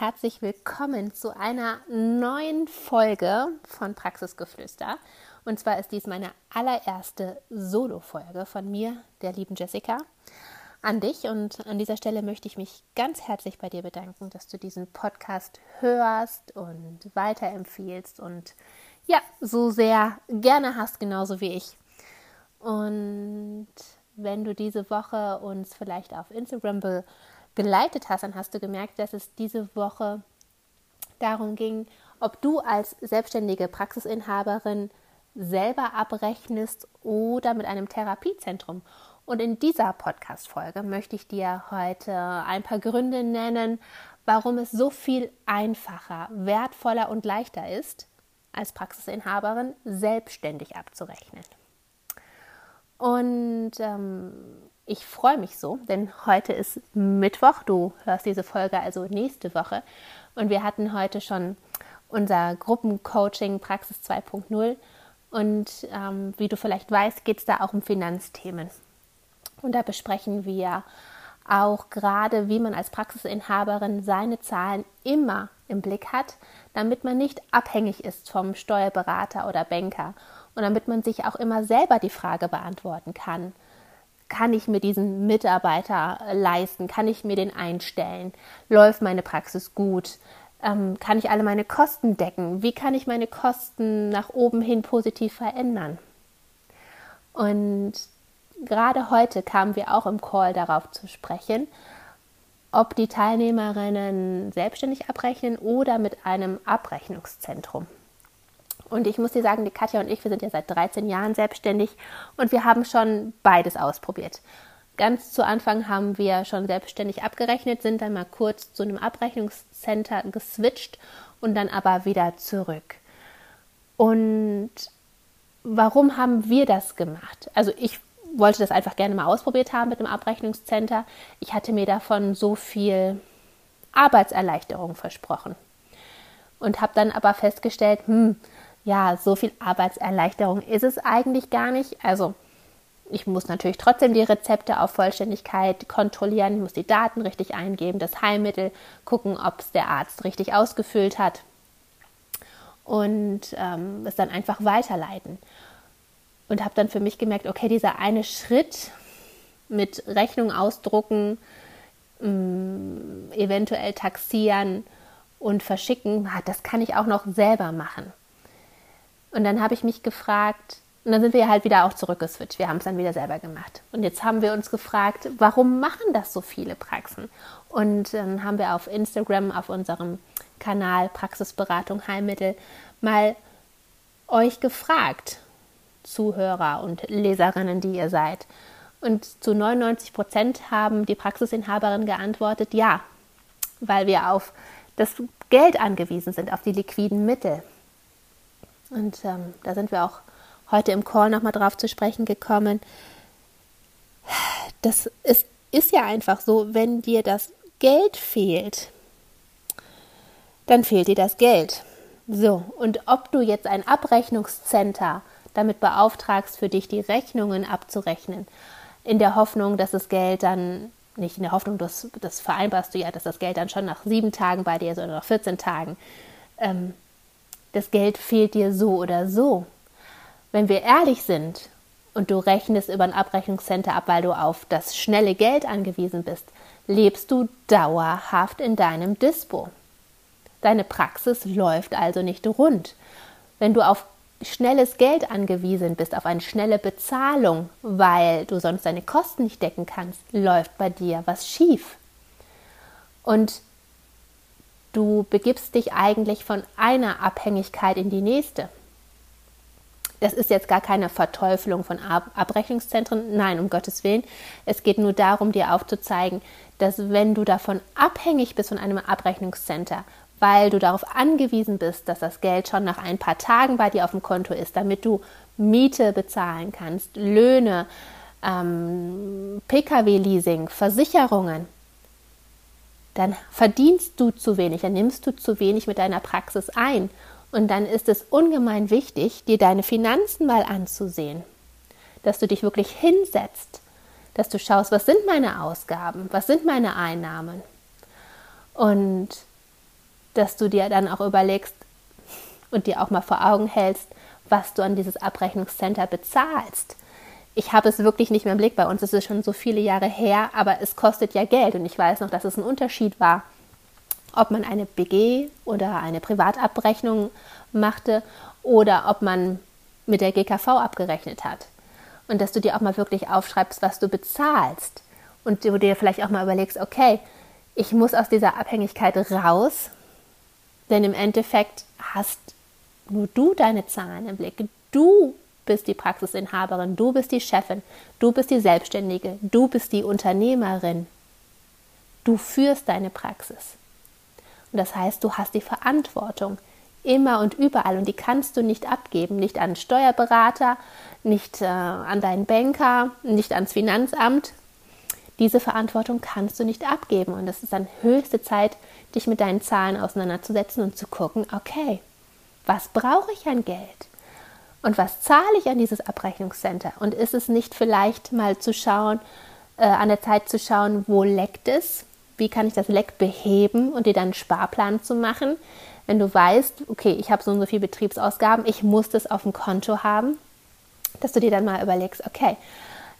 Herzlich willkommen zu einer neuen Folge von Praxisgeflüster. Und zwar ist dies meine allererste Solo-Folge von mir, der lieben Jessica, an dich. Und an dieser Stelle möchte ich mich ganz herzlich bei dir bedanken, dass du diesen Podcast hörst und weiterempfiehlst und ja, so sehr gerne hast, genauso wie ich. Und wenn du diese Woche uns vielleicht auf Instagram be geleitet hast, dann hast du gemerkt, dass es diese Woche darum ging, ob du als selbstständige Praxisinhaberin selber abrechnest oder mit einem Therapiezentrum. Und in dieser Podcast-Folge möchte ich dir heute ein paar Gründe nennen, warum es so viel einfacher, wertvoller und leichter ist, als Praxisinhaberin selbstständig abzurechnen. Und ähm, ich freue mich so, denn heute ist Mittwoch. Du hörst diese Folge also nächste Woche. Und wir hatten heute schon unser Gruppencoaching Praxis 2.0. Und ähm, wie du vielleicht weißt, geht es da auch um Finanzthemen. Und da besprechen wir auch gerade, wie man als Praxisinhaberin seine Zahlen immer im Blick hat, damit man nicht abhängig ist vom Steuerberater oder Banker und damit man sich auch immer selber die Frage beantworten kann, kann ich mir diesen Mitarbeiter leisten? Kann ich mir den einstellen? Läuft meine Praxis gut? Ähm, kann ich alle meine Kosten decken? Wie kann ich meine Kosten nach oben hin positiv verändern? Und gerade heute kamen wir auch im Call darauf zu sprechen, ob die Teilnehmerinnen selbstständig abrechnen oder mit einem Abrechnungszentrum. Und ich muss dir sagen, die Katja und ich, wir sind ja seit 13 Jahren selbstständig und wir haben schon beides ausprobiert. Ganz zu Anfang haben wir schon selbstständig abgerechnet, sind dann mal kurz zu einem Abrechnungscenter geswitcht und dann aber wieder zurück. Und warum haben wir das gemacht? Also ich wollte das einfach gerne mal ausprobiert haben mit dem Abrechnungscenter. Ich hatte mir davon so viel Arbeitserleichterung versprochen und habe dann aber festgestellt, hm, ja, so viel Arbeitserleichterung ist es eigentlich gar nicht. Also ich muss natürlich trotzdem die Rezepte auf Vollständigkeit kontrollieren, ich muss die Daten richtig eingeben, das Heilmittel gucken, ob es der Arzt richtig ausgefüllt hat und ähm, es dann einfach weiterleiten. Und habe dann für mich gemerkt, okay, dieser eine Schritt mit Rechnung ausdrucken, mh, mm, eventuell taxieren und verschicken, das kann ich auch noch selber machen. Und dann habe ich mich gefragt, und dann sind wir halt wieder auch zurückgeswitcht. Wir haben es dann wieder selber gemacht. Und jetzt haben wir uns gefragt, warum machen das so viele Praxen? Und dann haben wir auf Instagram, auf unserem Kanal Praxisberatung Heilmittel, mal euch gefragt, Zuhörer und Leserinnen, die ihr seid. Und zu 99 Prozent haben die Praxisinhaberinnen geantwortet, ja, weil wir auf das Geld angewiesen sind, auf die liquiden Mittel. Und ähm, da sind wir auch heute im Call nochmal drauf zu sprechen gekommen. Das ist, ist ja einfach so, wenn dir das Geld fehlt, dann fehlt dir das Geld. So, und ob du jetzt ein Abrechnungscenter damit beauftragst, für dich die Rechnungen abzurechnen, in der Hoffnung, dass das Geld dann, nicht in der Hoffnung, das, das vereinbarst du ja, dass das Geld dann schon nach sieben Tagen bei dir ist oder nach 14 Tagen, ähm, das Geld fehlt dir so oder so. Wenn wir ehrlich sind und du rechnest über ein Abrechnungscenter ab, weil du auf das schnelle Geld angewiesen bist, lebst du dauerhaft in deinem Dispo. Deine Praxis läuft also nicht rund. Wenn du auf schnelles Geld angewiesen bist, auf eine schnelle Bezahlung, weil du sonst deine Kosten nicht decken kannst, läuft bei dir was schief. Und Du begibst dich eigentlich von einer Abhängigkeit in die nächste. das ist jetzt gar keine Verteufelung von Ab Abrechnungszentren. Nein, um Gottes Willen. Es geht nur darum, dir aufzuzeigen, dass wenn du davon abhängig bist von einem Abrechnungscenter, weil du darauf angewiesen bist, dass das Geld schon nach ein paar Tagen bei dir auf dem Konto ist, damit du Miete bezahlen kannst, Löhne, ähm, Pkw-Leasing, Versicherungen, dann verdienst du zu wenig, dann nimmst du zu wenig mit deiner Praxis ein. Und dann ist es ungemein wichtig, dir deine Finanzen mal anzusehen, dass du dich wirklich hinsetzt, dass du schaust, was sind meine Ausgaben, was sind meine Einnahmen und dass du dir dann auch überlegst und dir auch mal vor Augen hältst, was du an dieses Abrechnungscenter bezahlst. Ich habe es wirklich nicht mehr im Blick. Bei uns ist es schon so viele Jahre her, aber es kostet ja Geld. Und ich weiß noch, dass es ein Unterschied war, ob man eine BG oder eine Privatabrechnung machte oder ob man mit der GKV abgerechnet hat. Und dass du dir auch mal wirklich aufschreibst, was du bezahlst. Und du dir vielleicht auch mal überlegst, okay, ich muss aus dieser Abhängigkeit raus, denn im Endeffekt hast nur du deine Zahlen im Blick. Du bist die Praxisinhaberin, du bist die Chefin, du bist die Selbstständige, du bist die Unternehmerin. Du führst deine Praxis. Und das heißt, du hast die Verantwortung immer und überall und die kannst du nicht abgeben, nicht an Steuerberater, nicht äh, an deinen Banker, nicht ans Finanzamt. Diese Verantwortung kannst du nicht abgeben und es ist dann höchste Zeit, dich mit deinen Zahlen auseinanderzusetzen und zu gucken, okay, was brauche ich an Geld? Und was zahle ich an dieses Abrechnungscenter? Und ist es nicht vielleicht mal zu schauen, äh, an der Zeit zu schauen, wo leckt es? Wie kann ich das Leck beheben und dir dann einen Sparplan zu machen? Wenn du weißt, okay, ich habe so und so viel Betriebsausgaben, ich muss das auf dem Konto haben, dass du dir dann mal überlegst, okay,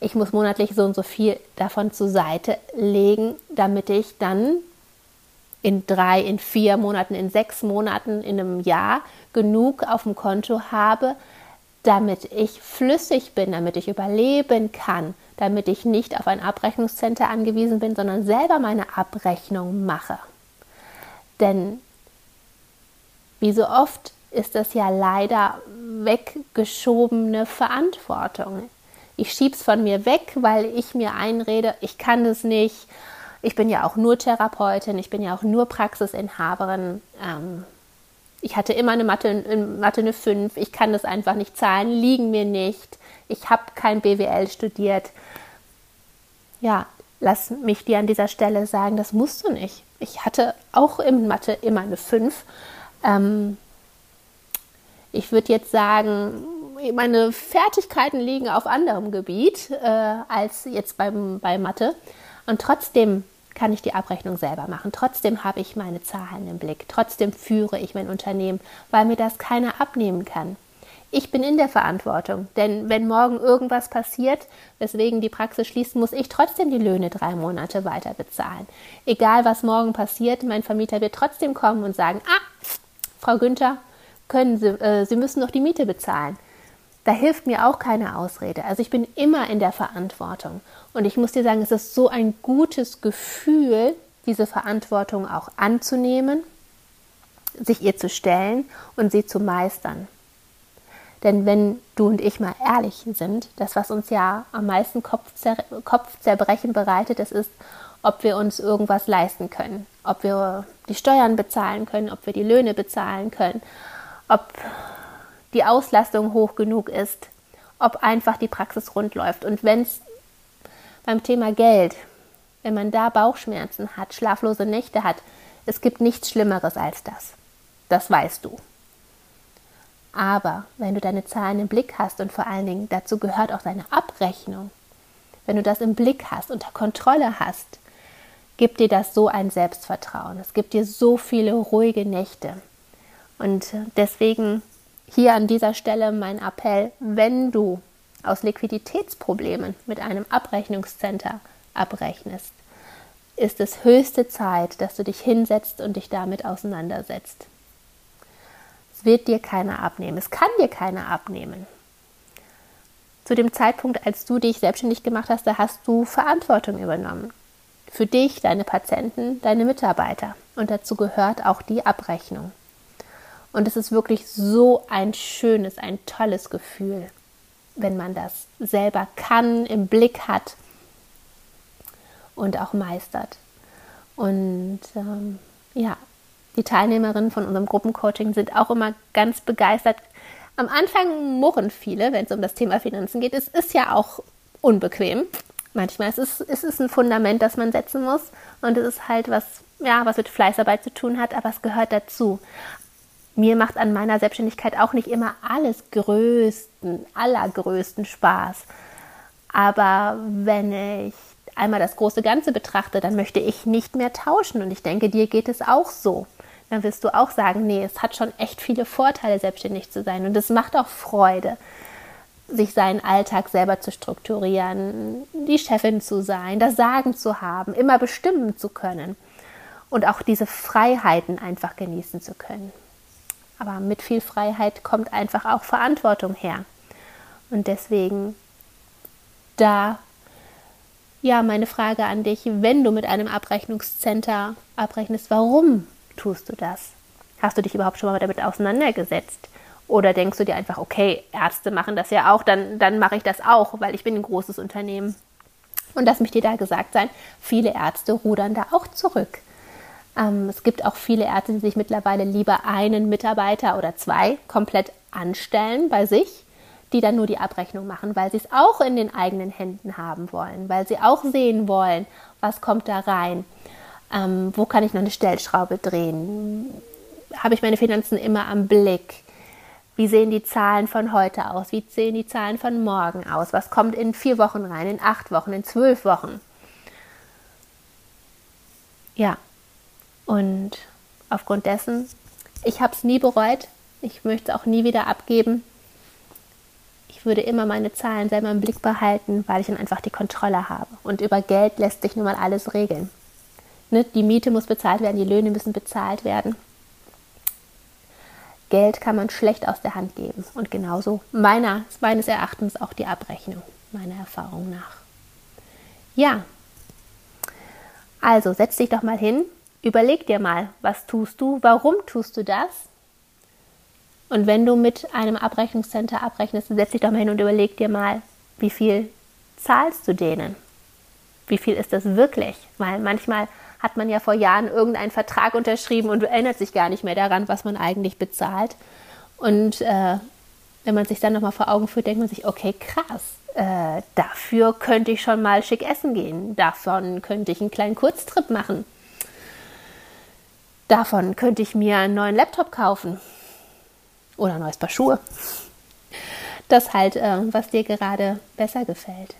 ich muss monatlich so und so viel davon zur Seite legen, damit ich dann in drei, in vier Monaten, in sechs Monaten, in einem Jahr genug auf dem Konto habe, damit ich flüssig bin, damit ich überleben kann, damit ich nicht auf ein Abrechnungscenter angewiesen bin, sondern selber meine Abrechnung mache. Denn wie so oft ist das ja leider weggeschobene Verantwortung. Ich schiebe es von mir weg, weil ich mir einrede, ich kann das nicht. Ich bin ja auch nur Therapeutin, ich bin ja auch nur Praxisinhaberin. Ähm, ich hatte immer eine Mathe, in Mathe eine 5, ich kann das einfach nicht zahlen, liegen mir nicht, ich habe kein BWL studiert. Ja, lass mich dir an dieser Stelle sagen, das musst du nicht. Ich hatte auch in Mathe immer eine 5. Ähm, ich würde jetzt sagen, meine Fertigkeiten liegen auf anderem Gebiet äh, als jetzt beim, bei Mathe. Und trotzdem kann ich die Abrechnung selber machen. Trotzdem habe ich meine Zahlen im Blick. Trotzdem führe ich mein Unternehmen, weil mir das keiner abnehmen kann. Ich bin in der Verantwortung, denn wenn morgen irgendwas passiert, weswegen die Praxis schließt, muss ich trotzdem die Löhne drei Monate weiter bezahlen. Egal was morgen passiert, mein Vermieter wird trotzdem kommen und sagen, ah, Frau Günther, können Sie, äh, Sie müssen noch die Miete bezahlen. Da hilft mir auch keine Ausrede. Also ich bin immer in der Verantwortung. Und ich muss dir sagen, es ist so ein gutes Gefühl, diese Verantwortung auch anzunehmen, sich ihr zu stellen und sie zu meistern. Denn wenn du und ich mal ehrlich sind, das, was uns ja am meisten Kopfzer Kopfzerbrechen bereitet, das ist, ob wir uns irgendwas leisten können, ob wir die Steuern bezahlen können, ob wir die Löhne bezahlen können, ob die Auslastung hoch genug ist, ob einfach die Praxis rund läuft. Und wenn es beim Thema Geld, wenn man da Bauchschmerzen hat, schlaflose Nächte hat, es gibt nichts Schlimmeres als das. Das weißt du. Aber wenn du deine Zahlen im Blick hast und vor allen Dingen dazu gehört auch deine Abrechnung, wenn du das im Blick hast, unter Kontrolle hast, gibt dir das so ein Selbstvertrauen. Es gibt dir so viele ruhige Nächte. Und deswegen hier an dieser Stelle mein Appell, wenn du aus Liquiditätsproblemen mit einem Abrechnungscenter abrechnest, ist es höchste Zeit, dass du dich hinsetzt und dich damit auseinandersetzt. Es wird dir keiner abnehmen, es kann dir keiner abnehmen. Zu dem Zeitpunkt, als du dich selbstständig gemacht hast, da hast du Verantwortung übernommen. Für dich, deine Patienten, deine Mitarbeiter. Und dazu gehört auch die Abrechnung. Und es ist wirklich so ein schönes, ein tolles Gefühl, wenn man das selber kann, im Blick hat und auch meistert. Und ähm, ja, die Teilnehmerinnen von unserem Gruppencoaching sind auch immer ganz begeistert. Am Anfang murren viele, wenn es um das Thema Finanzen geht. Es ist ja auch unbequem. Manchmal ist es, es ist ein Fundament, das man setzen muss. Und es ist halt was, ja, was mit Fleißarbeit zu tun hat, aber es gehört dazu. Mir macht an meiner Selbstständigkeit auch nicht immer alles größten, allergrößten Spaß. Aber wenn ich einmal das große Ganze betrachte, dann möchte ich nicht mehr tauschen. Und ich denke, dir geht es auch so. Dann wirst du auch sagen, nee, es hat schon echt viele Vorteile, selbstständig zu sein. Und es macht auch Freude, sich seinen Alltag selber zu strukturieren, die Chefin zu sein, das Sagen zu haben, immer bestimmen zu können und auch diese Freiheiten einfach genießen zu können. Aber mit viel Freiheit kommt einfach auch Verantwortung her. Und deswegen da ja, meine Frage an dich, wenn du mit einem Abrechnungscenter abrechnest, warum tust du das? Hast du dich überhaupt schon mal damit auseinandergesetzt? Oder denkst du dir einfach, okay, Ärzte machen das ja auch, dann, dann mache ich das auch, weil ich bin ein großes Unternehmen. Und lass mich dir da gesagt sein, viele Ärzte rudern da auch zurück. Ähm, es gibt auch viele Ärzte, die sich mittlerweile lieber einen Mitarbeiter oder zwei komplett anstellen bei sich die dann nur die Abrechnung machen, weil sie es auch in den eigenen Händen haben wollen, weil sie auch sehen wollen, was kommt da rein, ähm, wo kann ich noch eine Stellschraube drehen, habe ich meine Finanzen immer am Blick, wie sehen die Zahlen von heute aus, wie sehen die Zahlen von morgen aus, was kommt in vier Wochen rein, in acht Wochen, in zwölf Wochen. Ja, und aufgrund dessen, ich habe es nie bereut, ich möchte es auch nie wieder abgeben ich würde immer meine Zahlen selber im Blick behalten, weil ich dann einfach die Kontrolle habe. Und über Geld lässt sich nun mal alles regeln. Ne? Die Miete muss bezahlt werden, die Löhne müssen bezahlt werden. Geld kann man schlecht aus der Hand geben. Und genauso meiner, meines Erachtens auch die Abrechnung, meiner Erfahrung nach. Ja, also setz dich doch mal hin, überleg dir mal, was tust du, warum tust du das und wenn du mit einem Abrechnungscenter abrechnest, setz dich doch mal hin und überleg dir mal, wie viel zahlst du denen? Wie viel ist das wirklich? Weil manchmal hat man ja vor Jahren irgendeinen Vertrag unterschrieben und erinnert sich gar nicht mehr daran, was man eigentlich bezahlt. Und äh, wenn man sich dann nochmal vor Augen führt, denkt man sich, okay, krass, äh, dafür könnte ich schon mal schick essen gehen. Davon könnte ich einen kleinen Kurztrip machen. Davon könnte ich mir einen neuen Laptop kaufen oder ein neues Paar Schuhe. Das halt, äh, was dir gerade besser gefällt.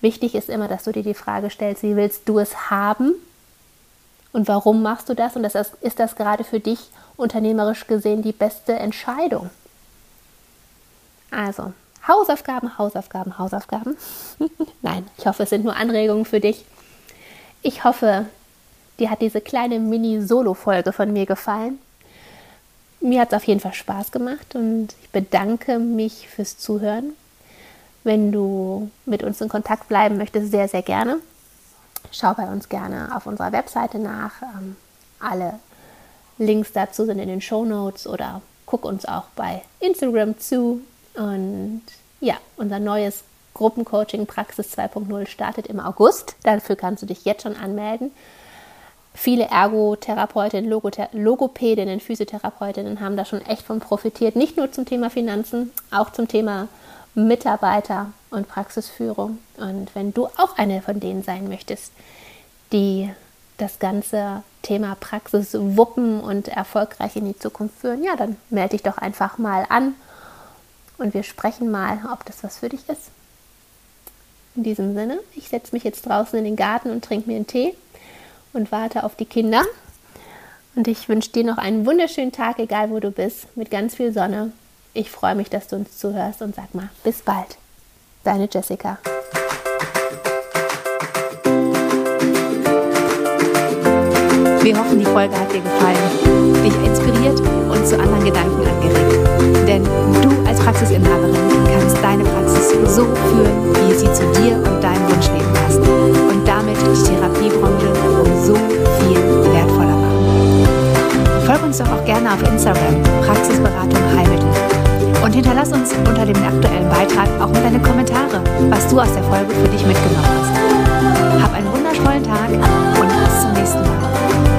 Wichtig ist immer, dass du dir die Frage stellst, wie willst du es haben und warum machst du das? Und das ist, ist das gerade für dich unternehmerisch gesehen die beste Entscheidung? Also, Hausaufgaben, Hausaufgaben, Hausaufgaben. Nein, ich hoffe, es sind nur Anregungen für dich. Ich hoffe, dir hat diese kleine Mini-Solo-Folge von mir gefallen mir hat es auf jeden Fall Spaß gemacht und ich bedanke mich fürs Zuhören. Wenn du mit uns in Kontakt bleiben möchtest, sehr, sehr gerne. Schau bei uns gerne auf unserer Webseite nach. Ähm, alle Links dazu sind in den Show Notes oder guck uns auch bei Instagram zu. Und ja, unser neues Gruppencoaching Praxis 2.0 startet im August. Dafür kannst du dich jetzt schon anmelden. Viele Ergotherapeutinnen, Logopädinnen, Physiotherapeutinnen haben da schon echt von profitiert. Nicht nur zum Thema Finanzen, auch zum Thema Mitarbeiter und Praxisführung. Und wenn du auch eine von denen sein möchtest, die das ganze Thema Praxis wuppen und erfolgreich in die Zukunft führen, ja, dann melde dich doch einfach mal an und wir sprechen mal, ob das was für dich ist. In diesem Sinne, ich setze mich jetzt draußen in den Garten und trinke mir einen Tee und warte auf die Kinder. Und ich wünsche dir noch einen wunderschönen Tag, egal wo du bist, mit ganz viel Sonne. Ich freue mich, dass du uns zuhörst und sag mal, bis bald. Deine Jessica. Wir hoffen, die Folge hat dir gefallen, dich inspiriert und zu anderen Gedanken angeregt. Denn du als Praxisinhaberin kannst deine Praxis so führen, wie sie zu dir auf Instagram Praxisberatung Heilmittel und hinterlass uns unter dem aktuellen Beitrag auch mal deine Kommentare, was du aus der Folge für dich mitgenommen hast. Hab einen wundervollen Tag und bis zum nächsten Mal.